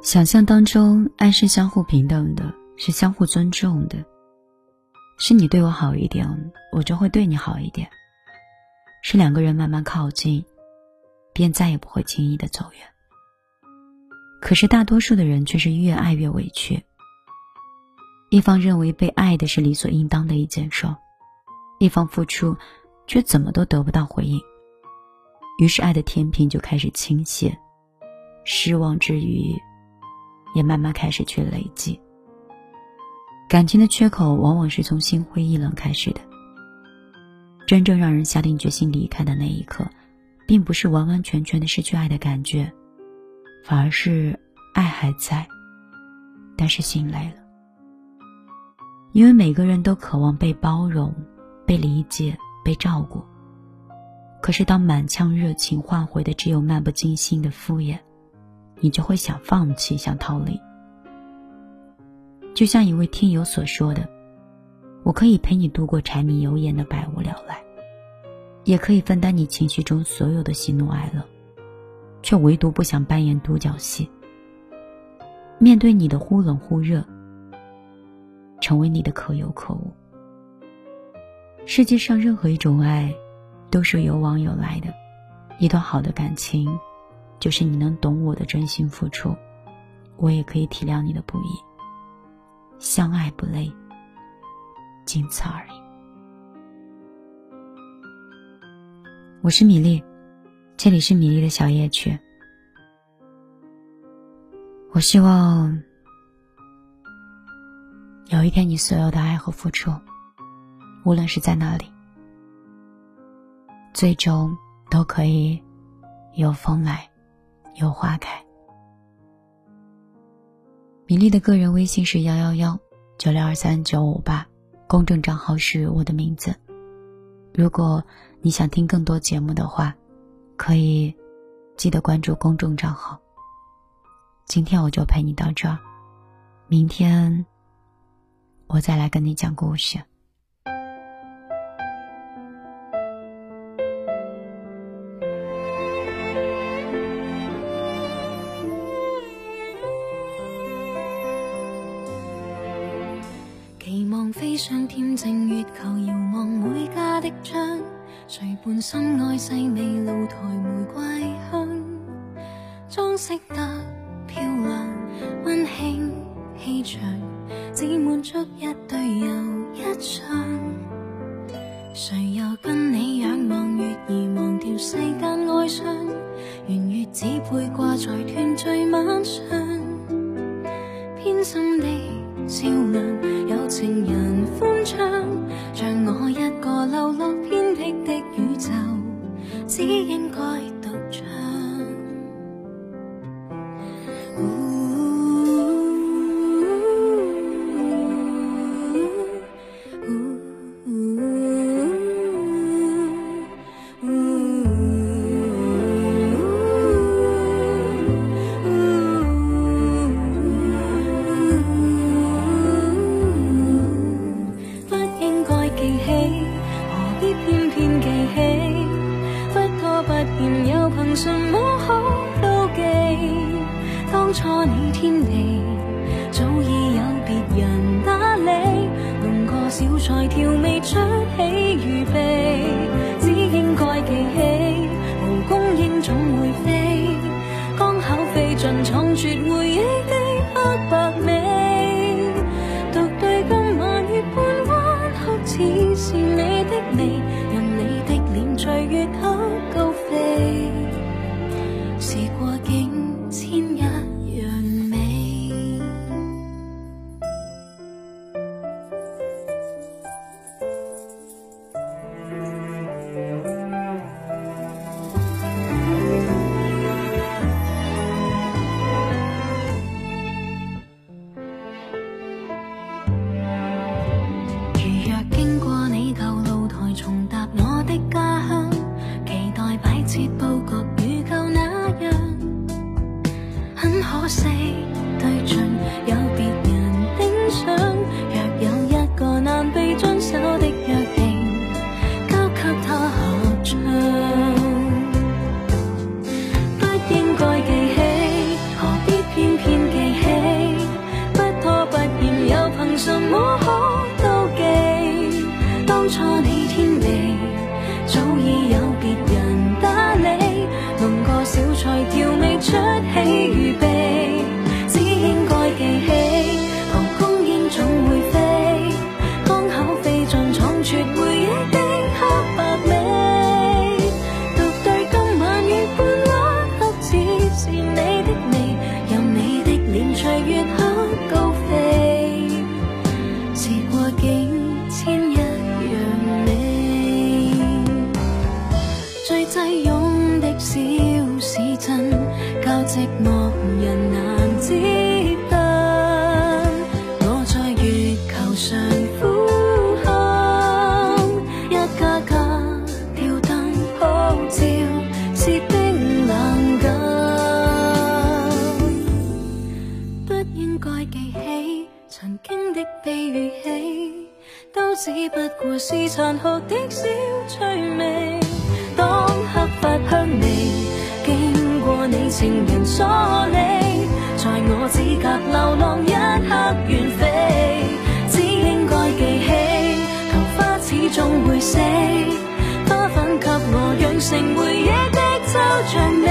想象当中，爱是相互平等的，是相互尊重的，是你对我好一点，我就会对你好一点，是两个人慢慢靠近，便再也不会轻易的走远。可是大多数的人却是越爱越委屈，一方认为被爱的是理所应当的一件事，一方付出，却怎么都得不到回应，于是爱的天平就开始倾斜，失望之余，也慢慢开始去累积。感情的缺口往往是从心灰意冷开始的，真正让人下定决心离开的那一刻，并不是完完全全的失去爱的感觉。反而是爱还在，但是心累了。因为每个人都渴望被包容、被理解、被照顾。可是当满腔热情换回的只有漫不经心的敷衍，你就会想放弃，想逃离。就像一位听友所说的：“我可以陪你度过柴米油盐的百无聊赖，也可以分担你情绪中所有的喜怒哀乐。”却唯独不想扮演独角戏。面对你的忽冷忽热，成为你的可有可无。世界上任何一种爱，都是有往有来的。一段好的感情，就是你能懂我的真心付出，我也可以体谅你的不易。相爱不累，仅此而已。我是米粒。这里是米粒的小夜曲。我希望有一天，你所有的爱和付出，无论是在哪里，最终都可以有风来，有花开。米粒的个人微信是幺幺幺九六二三九五八，公众账号是我的名字。如果你想听更多节目的话。可以记得关注公众账号。今天我就陪你到这儿，明天我再来跟你讲故事。恬静月球，遥望每家的窗。谁伴心爱细味露台玫瑰香，装饰得漂亮，温馨气场，只满足一对又一双。谁又跟你仰望月儿，忘掉世间哀伤？圆月只配挂在团聚晚上，偏心的照亮，有情人欢当初你天地早已有别人打理，弄个小菜调味出起预备，只应该记起，蒲公英总会飞，刚巧飞进藏绝回忆的黑白味，什么？真教，寂寞人难接近。我在月球上呼喊，一家家吊灯普照，是冰冷感。不应该记起曾经的悲与喜，都只不过是残酷的小趣味。流浪一刻远飞，只应该记起，桃花始终会死，花粉给我养成回忆的抽象美，